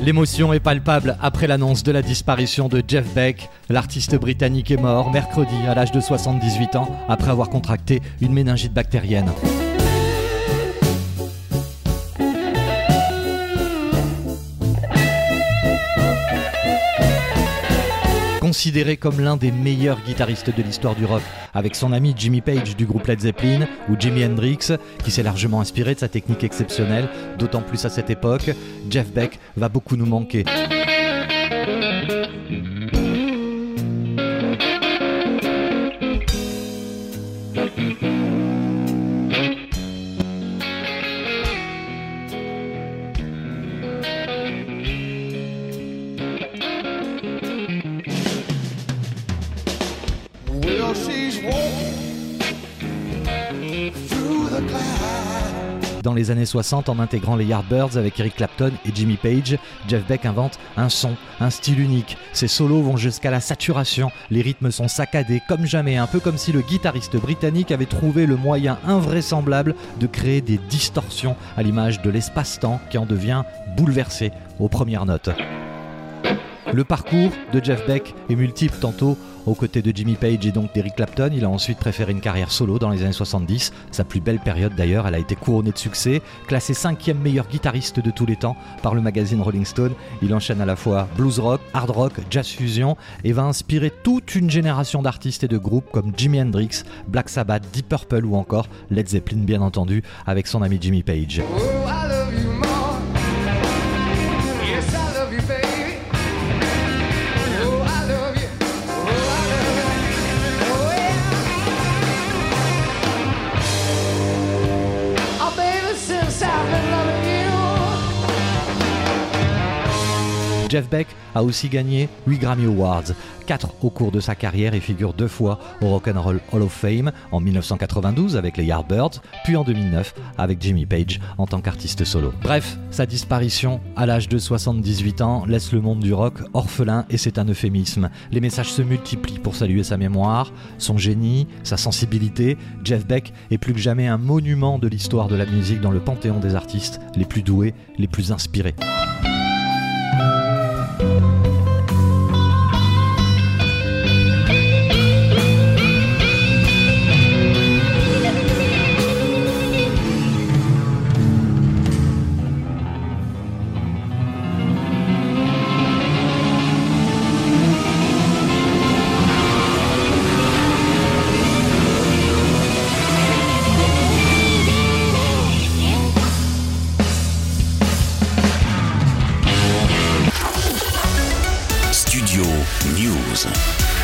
L'émotion est palpable après l'annonce de la disparition de Jeff Beck. L'artiste britannique est mort mercredi à l'âge de 78 ans après avoir contracté une méningite bactérienne. Considéré comme l'un des meilleurs guitaristes de l'histoire du rock, avec son ami Jimmy Page du groupe Led Zeppelin ou Jimi Hendrix, qui s'est largement inspiré de sa technique exceptionnelle, d'autant plus à cette époque, Jeff Beck va beaucoup nous manquer. Dans les années 60, en intégrant les Yardbirds avec Eric Clapton et Jimmy Page, Jeff Beck invente un son, un style unique. Ses solos vont jusqu'à la saturation, les rythmes sont saccadés comme jamais, un peu comme si le guitariste britannique avait trouvé le moyen invraisemblable de créer des distorsions à l'image de l'espace-temps qui en devient bouleversé aux premières notes. Le parcours de Jeff Beck est multiple, tantôt aux côtés de Jimmy Page et donc d'Eric Clapton. Il a ensuite préféré une carrière solo dans les années 70. Sa plus belle période d'ailleurs, elle a été couronnée de succès. Classé cinquième meilleur guitariste de tous les temps par le magazine Rolling Stone, il enchaîne à la fois blues rock, hard rock, jazz fusion et va inspirer toute une génération d'artistes et de groupes comme Jimi Hendrix, Black Sabbath, Deep Purple ou encore Led Zeppelin bien entendu avec son ami Jimmy Page. Jeff Beck a aussi gagné 8 Grammy Awards, 4 au cours de sa carrière et figure deux fois au Rock'n'Roll Hall of Fame en 1992 avec les Yardbirds, puis en 2009 avec Jimmy Page en tant qu'artiste solo. Bref, sa disparition à l'âge de 78 ans laisse le monde du rock orphelin et c'est un euphémisme. Les messages se multiplient pour saluer sa mémoire, son génie, sa sensibilité. Jeff Beck est plus que jamais un monument de l'histoire de la musique dans le panthéon des artistes les plus doués, les plus inspirés. News.